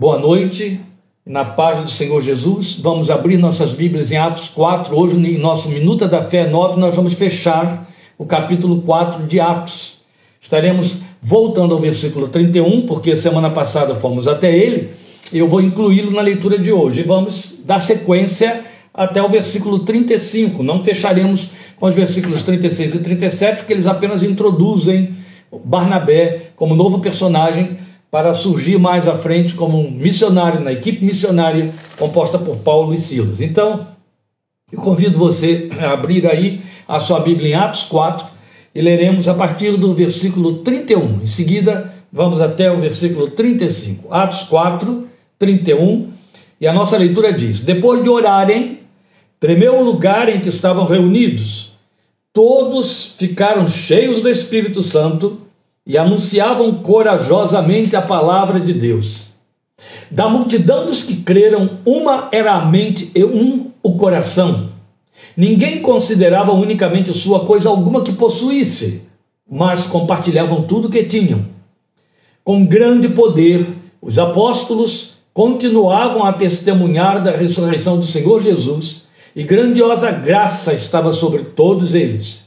Boa noite, na paz do Senhor Jesus. Vamos abrir nossas Bíblias em Atos 4. Hoje, em nosso Minuta da Fé 9, nós vamos fechar o capítulo 4 de Atos. Estaremos voltando ao versículo 31, porque semana passada fomos até ele. Eu vou incluí-lo na leitura de hoje. Vamos dar sequência até o versículo 35. Não fecharemos com os versículos 36 e 37, porque eles apenas introduzem Barnabé como novo personagem para surgir mais à frente como um missionário na equipe missionária composta por Paulo e Silas. Então, eu convido você a abrir aí a sua Bíblia em Atos 4 e leremos a partir do versículo 31. Em seguida, vamos até o versículo 35. Atos 4, 31. E a nossa leitura diz: Depois de orarem, tremeu o lugar em que estavam reunidos. Todos ficaram cheios do Espírito Santo e anunciavam corajosamente a palavra de Deus. Da multidão dos que creram, uma era a mente e um o coração. Ninguém considerava unicamente sua coisa alguma que possuísse, mas compartilhavam tudo que tinham. Com grande poder, os apóstolos continuavam a testemunhar da ressurreição do Senhor Jesus, e grandiosa graça estava sobre todos eles.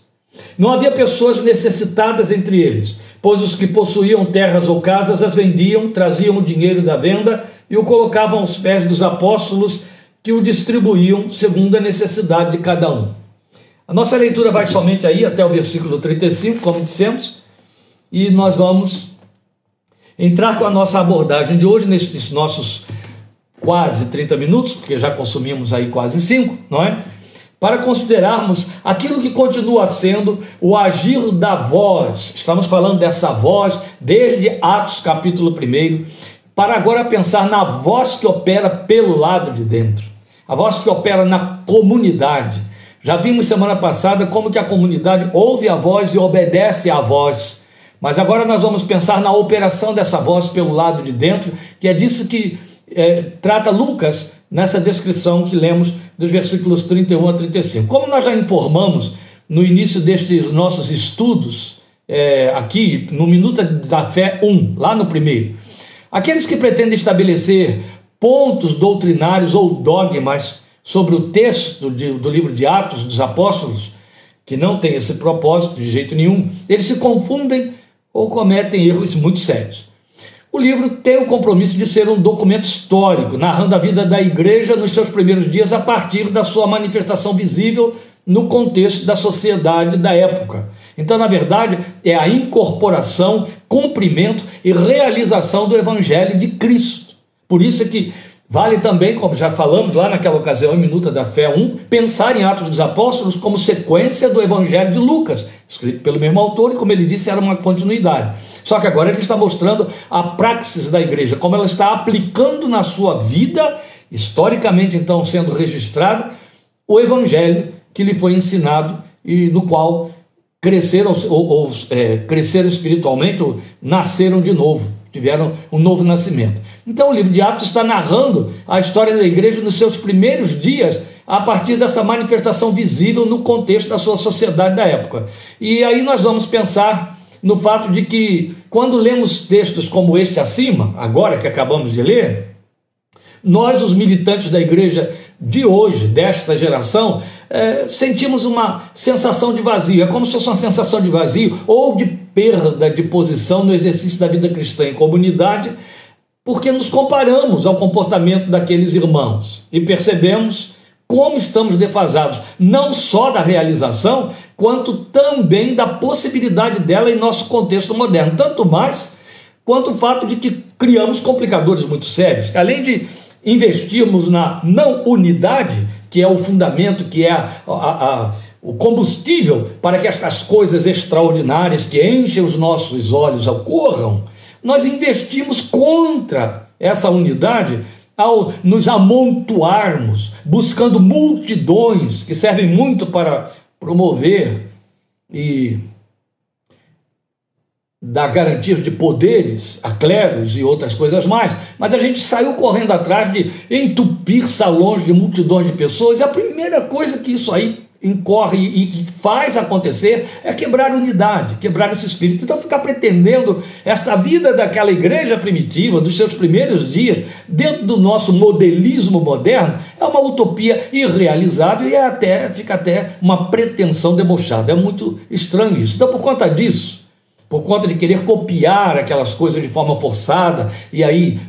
Não havia pessoas necessitadas entre eles, pois os que possuíam terras ou casas as vendiam, traziam o dinheiro da venda e o colocavam aos pés dos apóstolos, que o distribuíam segundo a necessidade de cada um. A nossa leitura vai somente aí até o versículo 35, como dissemos, e nós vamos entrar com a nossa abordagem de hoje nesses nossos quase 30 minutos, porque já consumimos aí quase 5, não é? Para considerarmos aquilo que continua sendo o agir da voz. Estamos falando dessa voz desde Atos capítulo 1, para agora pensar na voz que opera pelo lado de dentro, a voz que opera na comunidade. Já vimos semana passada como que a comunidade ouve a voz e obedece à voz. Mas agora nós vamos pensar na operação dessa voz pelo lado de dentro, que é disso que é, trata Lucas nessa descrição que lemos dos versículos 31 a 35. Como nós já informamos no início destes nossos estudos, é, aqui no Minuta da Fé 1, lá no primeiro, aqueles que pretendem estabelecer pontos doutrinários ou dogmas sobre o texto de, do livro de Atos dos Apóstolos, que não tem esse propósito de jeito nenhum, eles se confundem ou cometem erros muito sérios. O livro tem o compromisso de ser um documento histórico, narrando a vida da igreja nos seus primeiros dias a partir da sua manifestação visível no contexto da sociedade da época. Então, na verdade, é a incorporação, cumprimento e realização do Evangelho de Cristo. Por isso é que Vale também, como já falamos lá naquela ocasião, em Minuta da Fé 1, pensar em Atos dos Apóstolos como sequência do Evangelho de Lucas, escrito pelo mesmo autor, e como ele disse, era uma continuidade. Só que agora ele está mostrando a praxis da igreja, como ela está aplicando na sua vida, historicamente então sendo registrada, o Evangelho que lhe foi ensinado e no qual cresceram, ou, ou é, cresceram espiritualmente, ou nasceram de novo, tiveram um novo nascimento. Então o livro de Atos está narrando a história da igreja nos seus primeiros dias, a partir dessa manifestação visível no contexto da sua sociedade da época. E aí nós vamos pensar no fato de que, quando lemos textos como este acima, agora que acabamos de ler, nós, os militantes da igreja de hoje, desta geração, é, sentimos uma sensação de vazio. É como se fosse uma sensação de vazio ou de perda de posição no exercício da vida cristã em comunidade porque nos comparamos ao comportamento daqueles irmãos e percebemos como estamos defasados, não só da realização, quanto também da possibilidade dela em nosso contexto moderno. Tanto mais quanto o fato de que criamos complicadores muito sérios. Além de investirmos na não unidade, que é o fundamento, que é a, a, o combustível para que estas coisas extraordinárias que enchem os nossos olhos ocorram, nós investimos contra essa unidade ao nos amontoarmos, buscando multidões que servem muito para promover e dar garantias de poderes a clérigos e outras coisas mais, mas a gente saiu correndo atrás de entupir salões de multidões de pessoas, e a primeira coisa que isso aí incorre e faz acontecer é quebrar unidade, quebrar esse espírito. Então, ficar pretendendo esta vida daquela igreja primitiva, dos seus primeiros dias, dentro do nosso modelismo moderno, é uma utopia irrealizável e é até, fica até uma pretensão debochada. É muito estranho isso. Então, por conta disso, por conta de querer copiar aquelas coisas de forma forçada e aí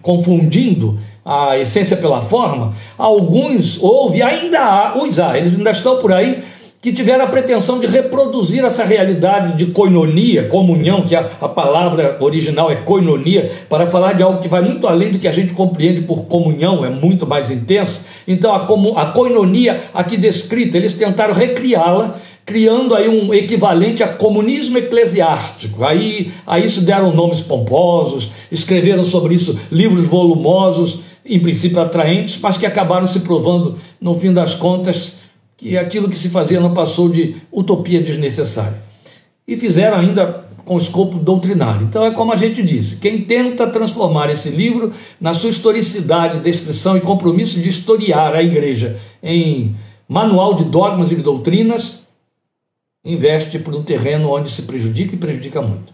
confundindo a essência pela forma, alguns houve, ainda há, os há, eles ainda estão por aí, que tiveram a pretensão de reproduzir essa realidade de coinonia, comunhão, que a, a palavra original é coinonia, para falar de algo que vai muito além do que a gente compreende por comunhão, é muito mais intenso. Então, a, a coinonia aqui descrita, eles tentaram recriá-la criando aí um equivalente a comunismo eclesiástico. Aí a isso deram nomes pomposos, escreveram sobre isso livros volumosos, em princípio atraentes, mas que acabaram se provando, no fim das contas, que aquilo que se fazia não passou de utopia desnecessária. E fizeram ainda com escopo doutrinário. Então é como a gente disse, quem tenta transformar esse livro na sua historicidade, descrição e compromisso de historiar a igreja em manual de dogmas e de doutrinas, investe por um terreno onde se prejudica e prejudica muito.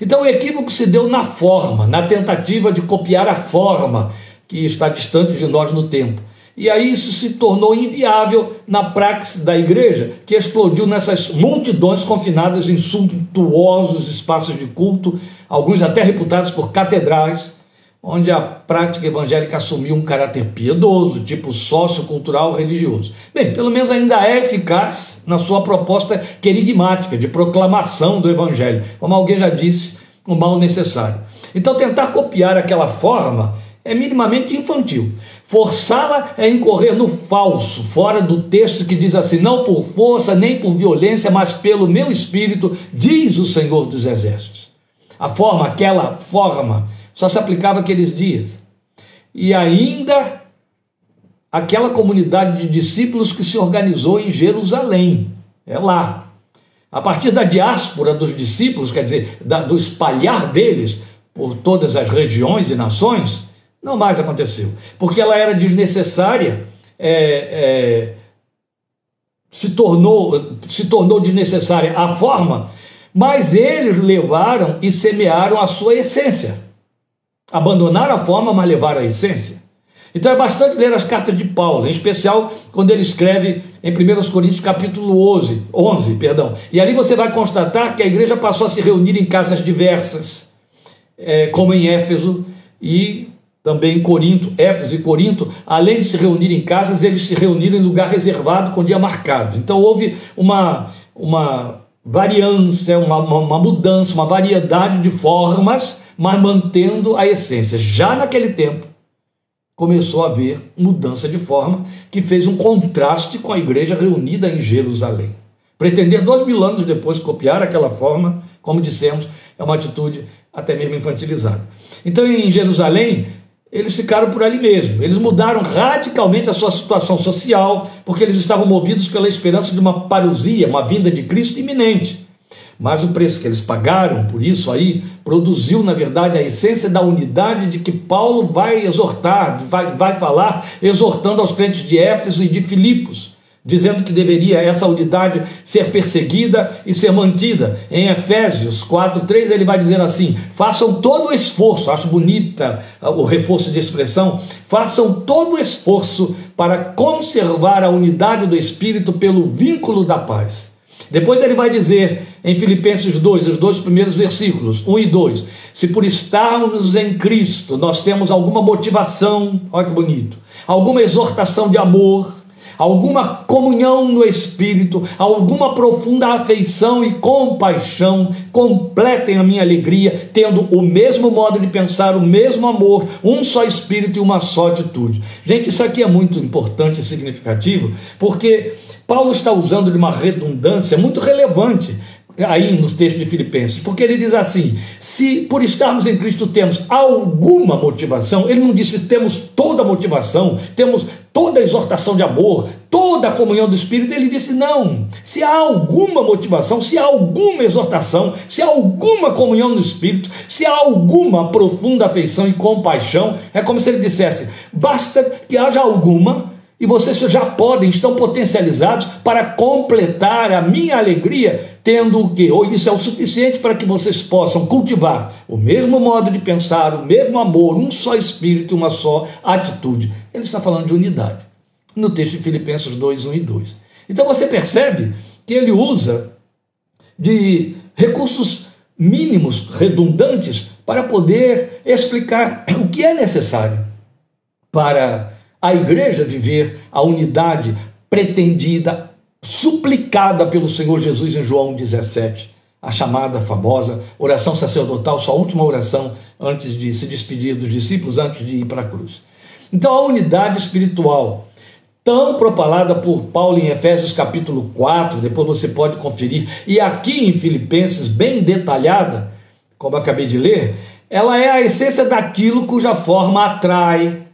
Então o equívoco se deu na forma, na tentativa de copiar a forma que está distante de nós no tempo. E aí isso se tornou inviável na praxe da igreja, que explodiu nessas multidões confinadas em suntuosos espaços de culto, alguns até reputados por catedrais, onde a prática evangélica assumiu um caráter piedoso, tipo sociocultural religioso. Bem, pelo menos ainda é eficaz na sua proposta querigmática de proclamação do evangelho, como alguém já disse, o mal necessário. Então, tentar copiar aquela forma é minimamente infantil. Forçá-la é incorrer no falso, fora do texto que diz assim: não por força nem por violência, mas pelo meu espírito, diz o Senhor dos Exércitos. A forma, aquela forma só se aplicava aqueles dias. E ainda aquela comunidade de discípulos que se organizou em Jerusalém. É lá. A partir da diáspora dos discípulos, quer dizer, da, do espalhar deles por todas as regiões e nações, não mais aconteceu. Porque ela era desnecessária, é, é, se, tornou, se tornou desnecessária a forma, mas eles levaram e semearam a sua essência. Abandonar a forma, mas levar a essência. Então é bastante ler as cartas de Paulo, em especial quando ele escreve em 1 Coríntios capítulo 11, 11 perdão. E ali você vai constatar que a igreja passou a se reunir em casas diversas, é, como em Éfeso e também em Corinto, Éfeso e Corinto, além de se reunir em casas, eles se reuniram em lugar reservado com dia marcado. Então houve uma, uma variância, uma, uma, uma mudança, uma variedade de formas mas mantendo a essência. Já naquele tempo, começou a haver mudança de forma que fez um contraste com a igreja reunida em Jerusalém. Pretender dois mil anos depois copiar aquela forma, como dissemos, é uma atitude até mesmo infantilizada. Então, em Jerusalém, eles ficaram por ali mesmo. Eles mudaram radicalmente a sua situação social, porque eles estavam movidos pela esperança de uma parousia, uma vinda de Cristo iminente. Mas o preço que eles pagaram por isso aí produziu, na verdade, a essência da unidade de que Paulo vai exortar, vai, vai falar, exortando aos crentes de Éfeso e de Filipos, dizendo que deveria essa unidade ser perseguida e ser mantida. Em Efésios 4:3 ele vai dizer assim: façam todo o esforço, acho bonita o reforço de expressão, façam todo o esforço para conservar a unidade do espírito pelo vínculo da paz. Depois ele vai dizer em Filipenses 2, os dois primeiros versículos, 1 e 2: se por estarmos em Cristo nós temos alguma motivação, olha que bonito, alguma exortação de amor, alguma comunhão no Espírito, alguma profunda afeição e compaixão, completem a minha alegria, tendo o mesmo modo de pensar, o mesmo amor, um só Espírito e uma só atitude. Gente, isso aqui é muito importante e significativo, porque Paulo está usando de uma redundância muito relevante aí nos textos de Filipenses, porque ele diz assim: se por estarmos em Cristo temos alguma motivação, ele não disse temos toda a motivação, temos toda a exortação de amor, toda a comunhão do Espírito, ele disse não. Se há alguma motivação, se há alguma exortação, se há alguma comunhão no Espírito, se há alguma profunda afeição e compaixão, é como se ele dissesse: basta que haja alguma E vocês já podem, estão potencializados para completar a minha alegria, tendo o quê? Ou isso é o suficiente para que vocês possam cultivar o mesmo modo de pensar, o mesmo amor, um só espírito, uma só atitude. Ele está falando de unidade. No texto de Filipenses 2, 1 e 2. Então você percebe que ele usa de recursos mínimos, redundantes, para poder explicar o que é necessário para a igreja viver a unidade pretendida, suplicada pelo Senhor Jesus em João 17, a chamada famosa oração sacerdotal, sua última oração antes de se despedir dos discípulos, antes de ir para a cruz. Então, a unidade espiritual, tão propalada por Paulo em Efésios capítulo 4, depois você pode conferir, e aqui em Filipenses, bem detalhada, como acabei de ler, ela é a essência daquilo cuja forma atrai,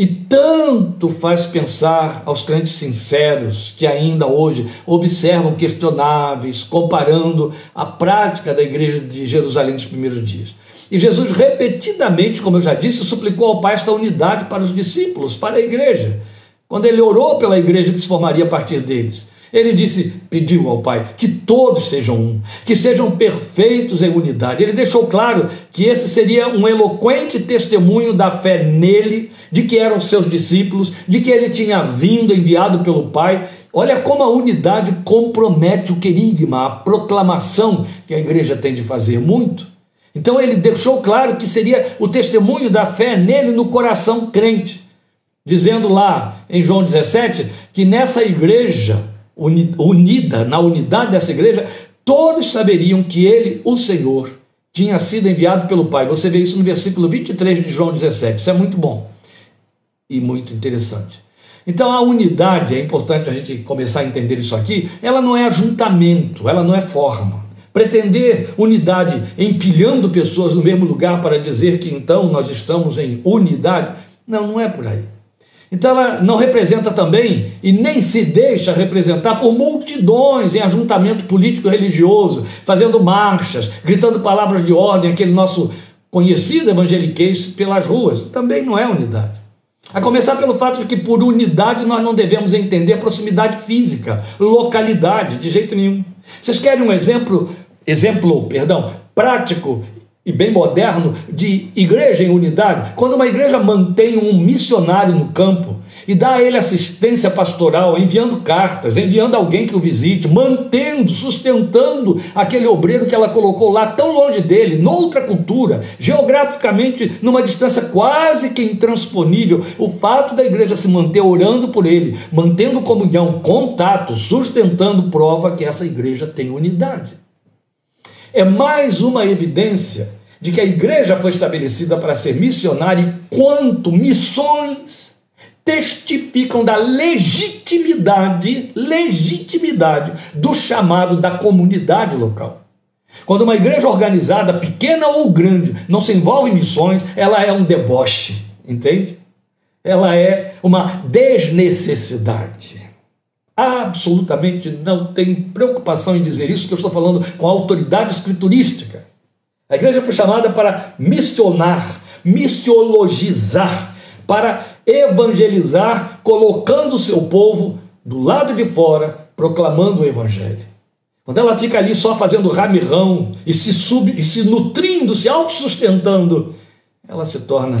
e tanto faz pensar aos crentes sinceros que ainda hoje observam questionáveis, comparando a prática da igreja de Jerusalém dos primeiros dias. E Jesus, repetidamente, como eu já disse, suplicou ao Pai esta unidade para os discípulos, para a igreja, quando ele orou pela igreja que se formaria a partir deles. Ele disse, pediu ao Pai que todos sejam um, que sejam perfeitos em unidade. Ele deixou claro que esse seria um eloquente testemunho da fé nele, de que eram seus discípulos, de que ele tinha vindo enviado pelo Pai. Olha como a unidade compromete o querigma, a proclamação que a igreja tem de fazer muito. Então ele deixou claro que seria o testemunho da fé nele no coração crente, dizendo lá em João 17 que nessa igreja unida, na unidade dessa igreja, todos saberiam que ele, o Senhor, tinha sido enviado pelo Pai. Você vê isso no versículo 23 de João 17. Isso é muito bom e muito interessante. Então a unidade, é importante a gente começar a entender isso aqui, ela não é ajuntamento, ela não é forma. Pretender unidade empilhando pessoas no mesmo lugar para dizer que então nós estamos em unidade, não, não é por aí. Então ela não representa também e nem se deixa representar por multidões em ajuntamento político religioso, fazendo marchas, gritando palavras de ordem, aquele nosso conhecido evangeliquez pelas ruas. Também não é unidade. A começar pelo fato de que por unidade nós não devemos entender proximidade física, localidade, de jeito nenhum. Vocês querem um exemplo, exemplo, perdão, prático e bem moderno de igreja em unidade, quando uma igreja mantém um missionário no campo e dá a ele assistência pastoral, enviando cartas, enviando alguém que o visite, mantendo, sustentando aquele obreiro que ela colocou lá tão longe dele, noutra cultura, geograficamente numa distância quase que intransponível, o fato da igreja se manter orando por ele, mantendo comunhão, contato, sustentando, prova que essa igreja tem unidade é mais uma evidência de que a igreja foi estabelecida para ser missionária e quanto missões testificam da legitimidade, legitimidade do chamado da comunidade local. Quando uma igreja organizada, pequena ou grande, não se envolve em missões, ela é um deboche, entende? Ela é uma desnecessidade absolutamente não tem preocupação em dizer isso, que eu estou falando com autoridade escriturística. A igreja foi chamada para missionar, missiologizar, para evangelizar, colocando o seu povo do lado de fora, proclamando o evangelho. Quando ela fica ali só fazendo ramirrão e se, sub, e se nutrindo, se autossustentando, ela se torna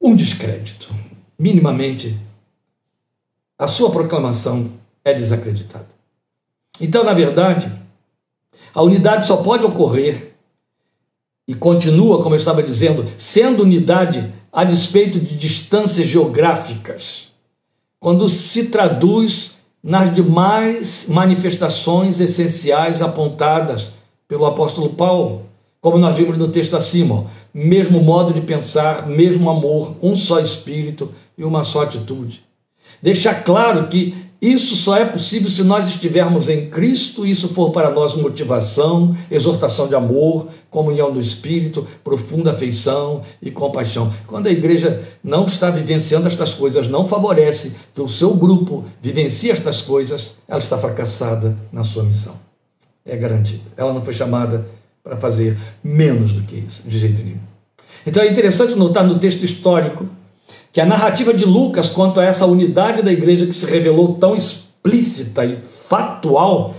um descrédito, minimamente a sua proclamação é desacreditada. Então, na verdade, a unidade só pode ocorrer e continua, como eu estava dizendo, sendo unidade a despeito de distâncias geográficas, quando se traduz nas demais manifestações essenciais apontadas pelo apóstolo Paulo, como nós vimos no texto acima, mesmo modo de pensar, mesmo amor, um só espírito e uma só atitude. Deixar claro que isso só é possível se nós estivermos em Cristo e isso for para nós motivação, exortação de amor, comunhão do Espírito, profunda afeição e compaixão. Quando a igreja não está vivenciando estas coisas, não favorece que o seu grupo vivencie estas coisas, ela está fracassada na sua missão. É garantido. Ela não foi chamada para fazer menos do que isso, de jeito nenhum. Então é interessante notar no texto histórico que a narrativa de Lucas quanto a essa unidade da igreja que se revelou tão explícita e factual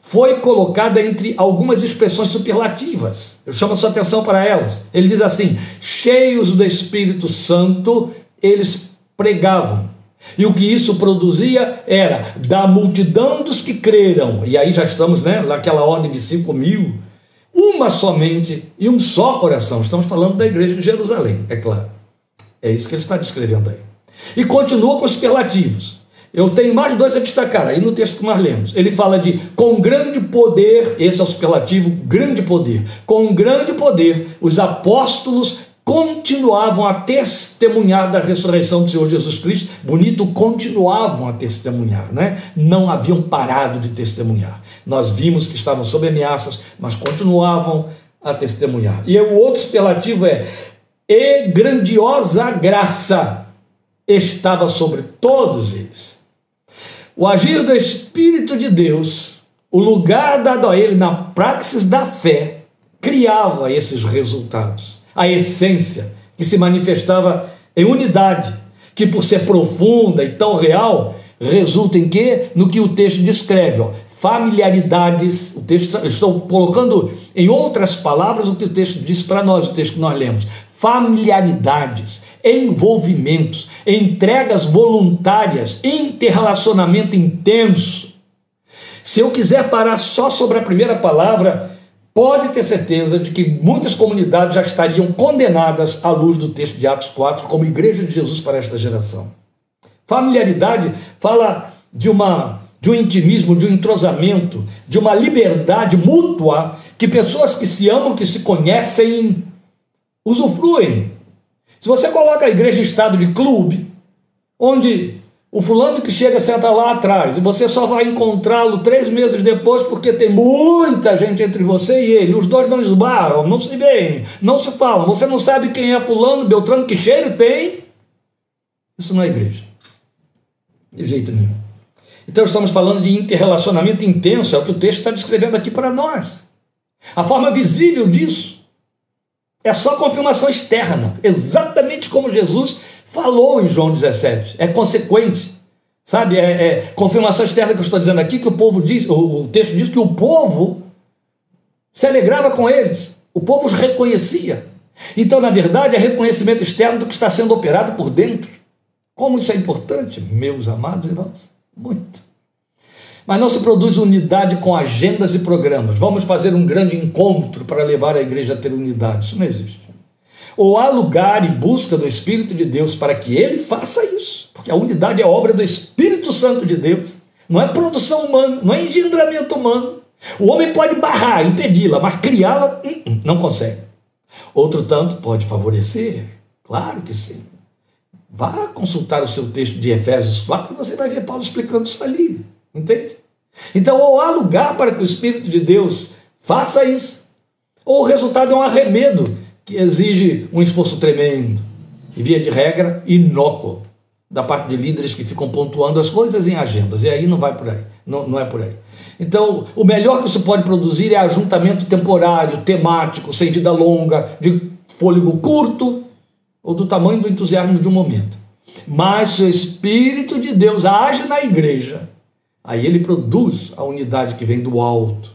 foi colocada entre algumas expressões superlativas. Eu chamo a sua atenção para elas. Ele diz assim: cheios do Espírito Santo, eles pregavam. E o que isso produzia era da multidão dos que creram, e aí já estamos né, naquela ordem de 5 mil, uma somente e um só coração. Estamos falando da igreja de Jerusalém, é claro. É isso que ele está descrevendo aí. E continua com os superlativos. Eu tenho mais dois a destacar aí no texto que nós lemos. Ele fala de com grande poder, esse é o superlativo, grande poder. Com grande poder, os apóstolos continuavam a testemunhar da ressurreição do Senhor Jesus Cristo. Bonito, continuavam a testemunhar, né? Não haviam parado de testemunhar. Nós vimos que estavam sob ameaças, mas continuavam a testemunhar. E o outro superlativo é e grandiosa graça estava sobre todos eles. O agir do Espírito de Deus, o lugar dado a ele na praxis da fé, criava esses resultados. A essência que se manifestava em unidade, que por ser profunda e tão real, resulta em quê? No que o texto descreve, ó, familiaridades. O texto estou colocando em outras palavras o que o texto diz para nós, o texto que nós lemos. Familiaridades, envolvimentos, entregas voluntárias, interrelacionamento intenso. Se eu quiser parar só sobre a primeira palavra, pode ter certeza de que muitas comunidades já estariam condenadas à luz do texto de Atos 4 como igreja de Jesus para esta geração. Familiaridade fala de uma de um intimismo, de um entrosamento, de uma liberdade mútua que pessoas que se amam, que se conhecem, usufruem. Se você coloca a igreja em estado de clube, onde o fulano que chega senta lá atrás e você só vai encontrá-lo três meses depois porque tem muita gente entre você e ele. Os dois não esbarram, não se veem, não se falam. Você não sabe quem é fulano, Beltrano, que cheiro tem. Isso não é igreja. De jeito nenhum. Então estamos falando de interrelacionamento intenso, é o que o texto está descrevendo aqui para nós. A forma visível disso é só confirmação externa, exatamente como Jesus falou em João 17. É consequente. Sabe, é, é confirmação externa que eu estou dizendo aqui, que o povo diz, o, o texto diz que o povo se alegrava com eles, o povo os reconhecia. Então, na verdade, é reconhecimento externo do que está sendo operado por dentro. Como isso é importante, meus amados irmãos? Muito. Mas não se produz unidade com agendas e programas. Vamos fazer um grande encontro para levar a igreja a ter unidade. Isso não existe ou há lugar e busca do Espírito de Deus para que ele faça isso, porque a unidade é obra do Espírito Santo de Deus, não é produção humana, não é engendramento humano. O homem pode barrar, impedi-la, mas criá-la hum, hum, não consegue. Outro tanto pode favorecer, claro que sim. Vá consultar o seu texto de Efésios 4 você vai ver Paulo explicando isso ali, entende? Então, ou há lugar para que o Espírito de Deus faça isso, ou o resultado é um arremedo que exige um esforço tremendo e, via de regra, inócuo da parte de líderes que ficam pontuando as coisas em agendas. E aí não vai por aí, não, não é por aí. Então, o melhor que se pode produzir é ajuntamento temporário, temático, sem vida longa, de fôlego curto ou do tamanho do entusiasmo de um momento. Mas se o Espírito de Deus age na igreja, aí ele produz a unidade que vem do alto.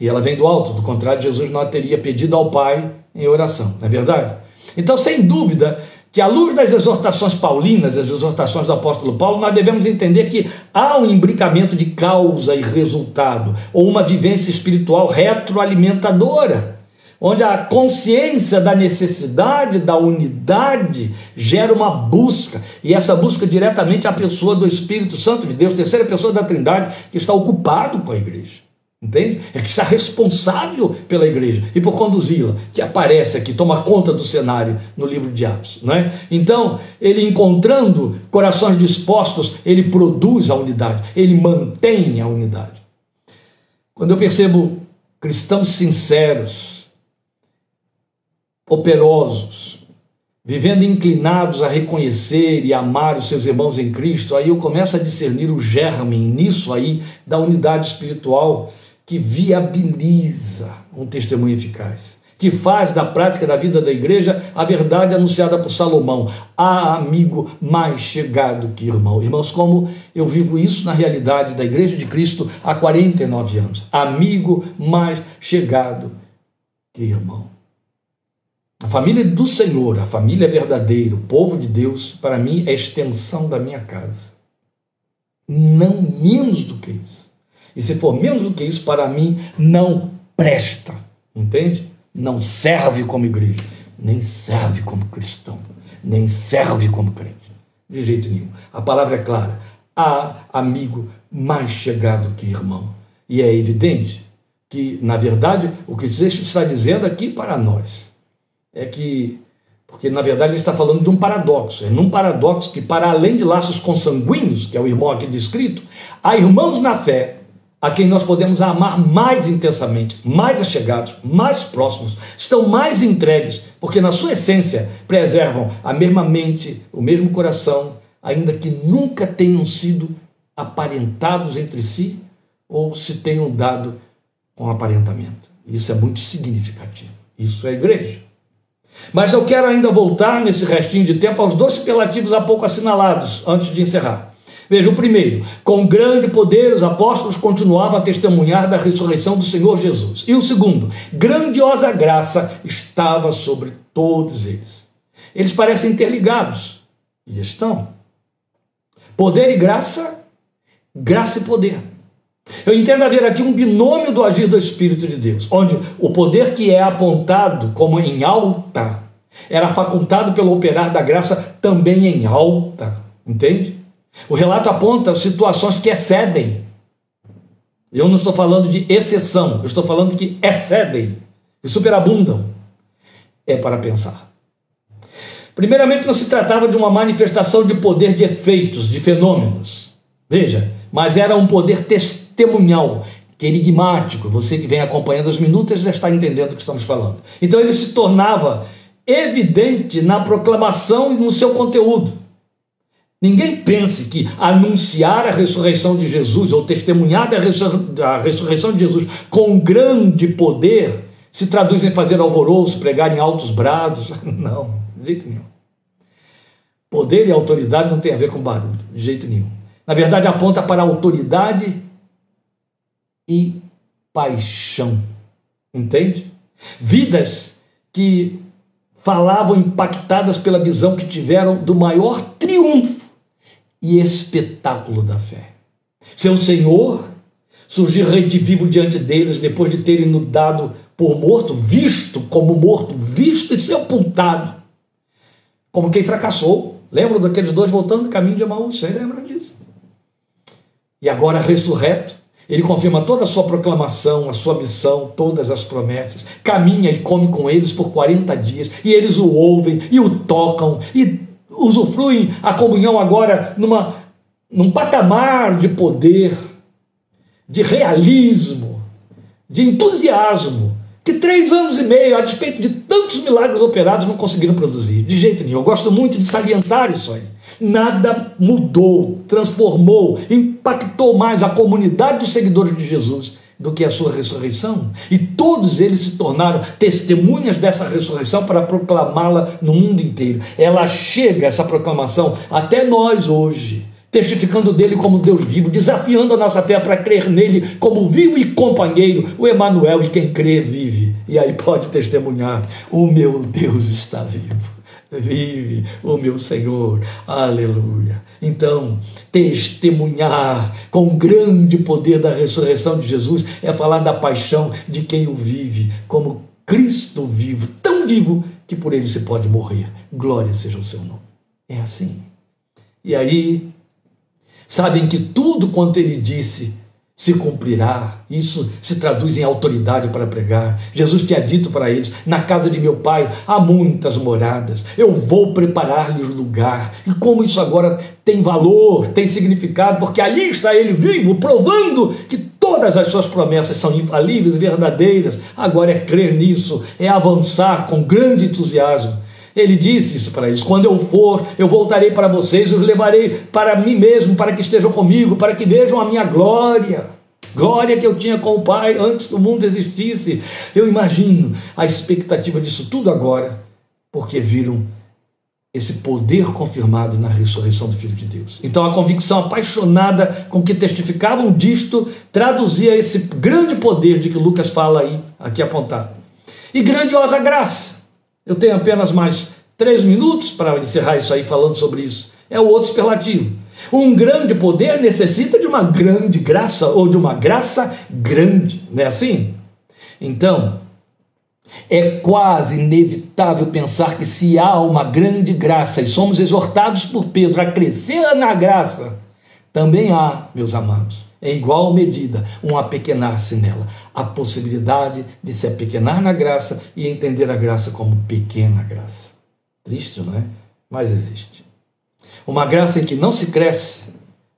E ela vem do alto, do contrário, Jesus não a teria pedido ao Pai em oração, não é verdade? Então, sem dúvida, que à luz das exortações paulinas, as exortações do apóstolo Paulo, nós devemos entender que há um imbricamento de causa e resultado, ou uma vivência espiritual retroalimentadora, onde a consciência da necessidade da unidade gera uma busca, e essa busca diretamente a pessoa do Espírito Santo de Deus, terceira pessoa da Trindade, que está ocupado com a igreja. Entende? É que está responsável pela igreja e por conduzi-la, que aparece aqui, toma conta do cenário no livro de Atos. Não é? Então, ele encontrando corações dispostos, ele produz a unidade, ele mantém a unidade. Quando eu percebo cristãos sinceros, operosos, vivendo inclinados a reconhecer e amar os seus irmãos em Cristo, aí eu começo a discernir o germe nisso aí da unidade espiritual que viabiliza um testemunho eficaz, que faz da prática da vida da igreja a verdade anunciada por Salomão. Há amigo mais chegado que irmão. Irmãos, como eu vivo isso na realidade da igreja de Cristo há 49 anos. Amigo mais chegado que irmão. A família do Senhor, a família verdadeira, o povo de Deus, para mim é extensão da minha casa. Não menos do que isso. E se for menos do que isso, para mim não presta. Entende? não serve como igreja, nem serve como cristão, nem serve como crente. De jeito nenhum. A palavra é clara. Há amigo mais chegado que irmão. E é evidente que, na verdade, o que texto está dizendo aqui para nós é que, porque na verdade ele está falando de um paradoxo, é num paradoxo que, para além de laços consanguíneos, que é o irmão aqui descrito, há irmãos na fé a quem nós podemos amar mais intensamente, mais achegados, mais próximos, estão mais entregues, porque na sua essência preservam a mesma mente, o mesmo coração, ainda que nunca tenham sido aparentados entre si ou se tenham dado com aparentamento. Isso é muito significativo. Isso é igreja. Mas eu quero ainda voltar nesse restinho de tempo aos dois superlativos há pouco assinalados, antes de encerrar. Veja, o primeiro, com grande poder os apóstolos continuavam a testemunhar da ressurreição do Senhor Jesus. E o segundo, grandiosa graça estava sobre todos eles. Eles parecem interligados, e estão. Poder e graça, graça e poder. Eu entendo haver aqui um binômio do agir do Espírito de Deus, onde o poder que é apontado como em alta era facultado pelo operar da graça também em alta, entende? O relato aponta situações que excedem. Eu não estou falando de exceção, eu estou falando que excedem, que superabundam. É para pensar. Primeiramente, não se tratava de uma manifestação de poder de efeitos, de fenômenos. Veja, mas era um poder testemunhal, querigmático. Você que vem acompanhando as minutas já está entendendo o que estamos falando. Então ele se tornava evidente na proclamação e no seu conteúdo. Ninguém pense que anunciar a ressurreição de Jesus ou testemunhar da ressurreição de Jesus com grande poder se traduz em fazer alvoroço, pregar em altos brados. Não, de jeito nenhum. Poder e autoridade não tem a ver com barulho, de jeito nenhum. Na verdade, aponta para autoridade e paixão. Entende? Vidas que falavam impactadas pela visão que tiveram do maior triunfo e espetáculo da fé. Seu Senhor surgir vivo diante deles depois de terem no dado por morto, visto como morto, visto e sepultado, como quem fracassou. Lembram daqueles dois voltando do caminho de Emaús? Você lembra disso? E agora ressurreto, ele confirma toda a sua proclamação, a sua missão, todas as promessas. Caminha e come com eles por 40 dias, e eles o ouvem e o tocam e usufruem a comunhão agora numa, num patamar de poder, de realismo, de entusiasmo, que três anos e meio, a despeito de tantos milagres operados, não conseguiram produzir, de jeito nenhum. Eu gosto muito de salientar isso aí. Nada mudou, transformou, impactou mais a comunidade dos seguidores de Jesus do que a sua ressurreição. E todos eles se tornaram testemunhas dessa ressurreição para proclamá-la no mundo inteiro. Ela chega, essa proclamação, até nós hoje, testificando dele como Deus vivo, desafiando a nossa fé para crer nele como vivo e companheiro, o Emanuel, e quem crê vive. E aí pode testemunhar: o meu Deus está vivo vive o meu Senhor. Aleluia. Então, testemunhar com o grande poder da ressurreição de Jesus é falar da paixão de quem o vive, como Cristo vivo, tão vivo que por ele se pode morrer. Glória seja o seu nome. É assim. E aí, sabem que tudo quanto ele disse se cumprirá. Isso se traduz em autoridade para pregar. Jesus tinha dito para eles: Na casa de meu pai há muitas moradas, eu vou preparar-lhes lugar. E como isso agora tem valor, tem significado, porque ali está ele vivo, provando que todas as suas promessas são infalíveis, verdadeiras. Agora é crer nisso, é avançar com grande entusiasmo. Ele disse isso para eles: quando eu for, eu voltarei para vocês, os levarei para mim mesmo, para que estejam comigo, para que vejam a minha glória. glória que eu tinha com o Pai antes que o mundo existisse. Eu imagino a expectativa disso tudo agora, porque viram esse poder confirmado na ressurreição do Filho de Deus. Então a convicção apaixonada com que testificavam disto traduzia esse grande poder de que Lucas fala aí, aqui apontado. E grandiosa graça. Eu tenho apenas mais três minutos para encerrar isso aí falando sobre isso. É o outro superlativo. Um grande poder necessita de uma grande graça ou de uma graça grande, não é assim? Então, é quase inevitável pensar que se há uma grande graça e somos exortados por Pedro a crescer na graça, também há, meus amados, em igual medida, um apequenar-se nela. A possibilidade de se apequenar na graça e entender a graça como pequena graça. Triste, não é? Mas existe. Uma graça em que não se cresce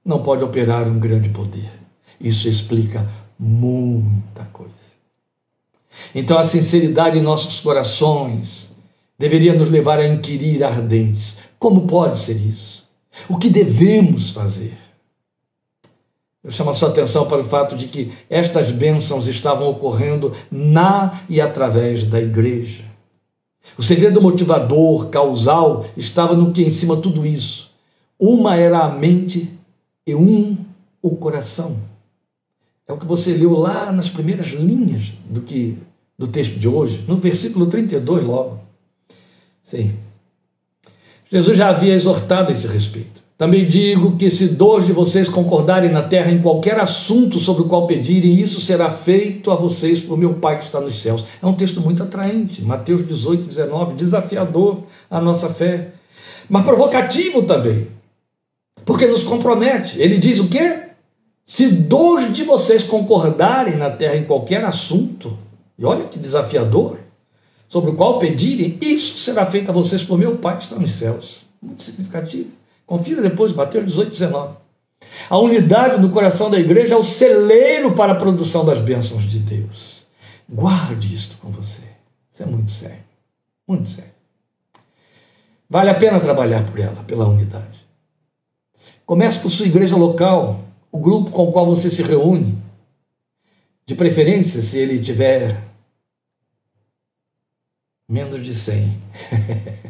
não pode operar um grande poder. Isso explica muita coisa. Então a sinceridade em nossos corações deveria nos levar a inquirir ardentes: como pode ser isso? O que devemos fazer? Eu chamo a sua atenção para o fato de que estas bênçãos estavam ocorrendo na e através da igreja. O segredo motivador, causal, estava no que em cima de tudo isso. Uma era a mente e um o coração. É o que você leu lá nas primeiras linhas do que do texto de hoje, no versículo 32 logo. Sim. Jesus já havia exortado a esse respeito. Também digo que se dois de vocês concordarem na terra em qualquer assunto sobre o qual pedirem, isso será feito a vocês por meu Pai que está nos céus. É um texto muito atraente, Mateus 18, 19, desafiador à nossa fé, mas provocativo também, porque nos compromete. Ele diz o quê? Se dois de vocês concordarem na terra em qualquer assunto, e olha que desafiador, sobre o qual pedirem, isso será feito a vocês por meu Pai que está nos céus. Muito significativo. Confira depois, Mateus 18, 19. A unidade no coração da igreja é o celeiro para a produção das bênçãos de Deus. Guarde isto com você. Isso é muito sério. Muito sério. Vale a pena trabalhar por ela, pela unidade. Comece por sua igreja local, o grupo com o qual você se reúne. De preferência, se ele tiver menos de 100.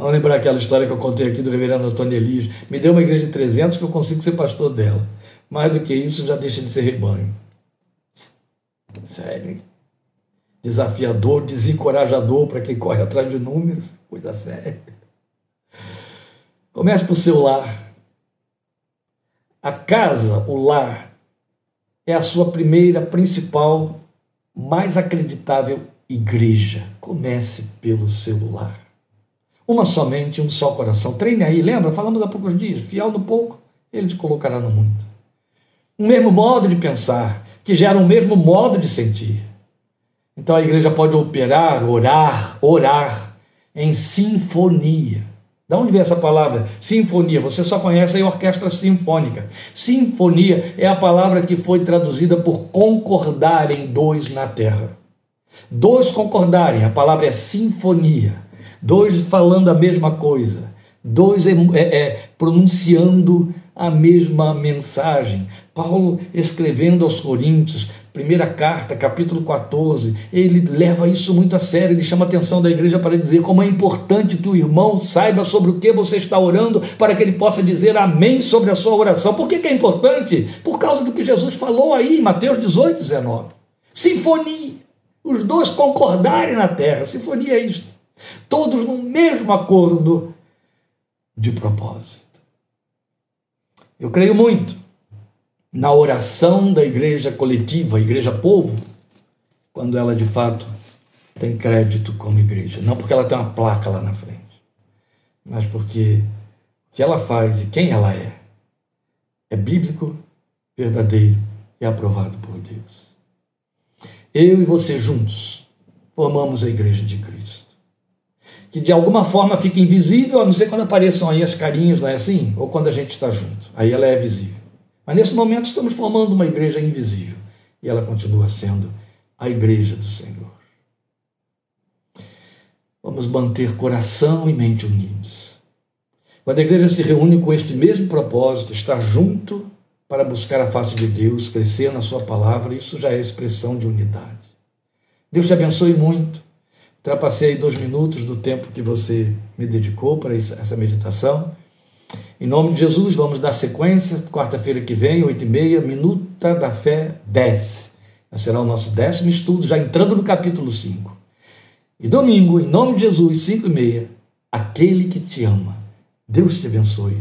Vamos lembrar aquela história que eu contei aqui do reverendo Antônio Elias. Me deu uma igreja de 300 que eu consigo ser pastor dela. Mais do que isso, já deixa de ser rebanho. Sério? Desafiador, desencorajador para quem corre atrás de números. Coisa séria. Comece por seu lar. A casa, o lar, é a sua primeira, principal, mais acreditável igreja. Comece pelo seu lar. Uma somente, um só coração. Treine aí, lembra? Falamos há poucos dias. Fiel no pouco, ele te colocará no muito. Um mesmo modo de pensar, que gera um mesmo modo de sentir. Então a igreja pode operar, orar, orar em sinfonia. Da onde vem essa palavra? Sinfonia. Você só conhece a orquestra sinfônica. Sinfonia é a palavra que foi traduzida por concordar em dois na terra. Dois concordarem, a palavra é sinfonia dois falando a mesma coisa, dois é, é, é, pronunciando a mesma mensagem. Paulo escrevendo aos Coríntios, primeira carta, capítulo 14, ele leva isso muito a sério, ele chama a atenção da igreja para dizer como é importante que o irmão saiba sobre o que você está orando, para que ele possa dizer amém sobre a sua oração. Por que, que é importante? Por causa do que Jesus falou aí em Mateus 18, 19. Sinfonia. Os dois concordarem na terra. Sinfonia é isto todos no mesmo acordo de propósito. Eu creio muito na oração da igreja coletiva, igreja povo, quando ela de fato tem crédito como igreja. Não porque ela tem uma placa lá na frente, mas porque o que ela faz e quem ela é é bíblico, verdadeiro e aprovado por Deus. Eu e você juntos formamos a igreja de Cristo que de alguma forma fica invisível, a não ser quando apareçam aí as carinhas, não é assim? Ou quando a gente está junto. Aí ela é visível. Mas nesse momento estamos formando uma igreja invisível. E ela continua sendo a igreja do Senhor. Vamos manter coração e mente unidos. Quando a igreja se reúne com este mesmo propósito, estar junto para buscar a face de Deus, crescer na Sua palavra, isso já é expressão de unidade. Deus te abençoe muito. Ultrapassei dois minutos do tempo que você me dedicou para essa meditação. Em nome de Jesus, vamos dar sequência. Quarta-feira que vem, 8 e meia, Minuta da Fé 10. Será o nosso décimo estudo, já entrando no capítulo 5. E domingo, em nome de Jesus, 5 e meia, aquele que te ama. Deus te abençoe,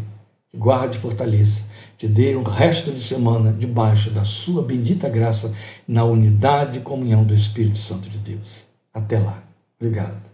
te guarde e fortaleça, te dê um resto de semana debaixo da sua bendita graça, na unidade e comunhão do Espírito Santo de Deus. Até lá. Obrigado.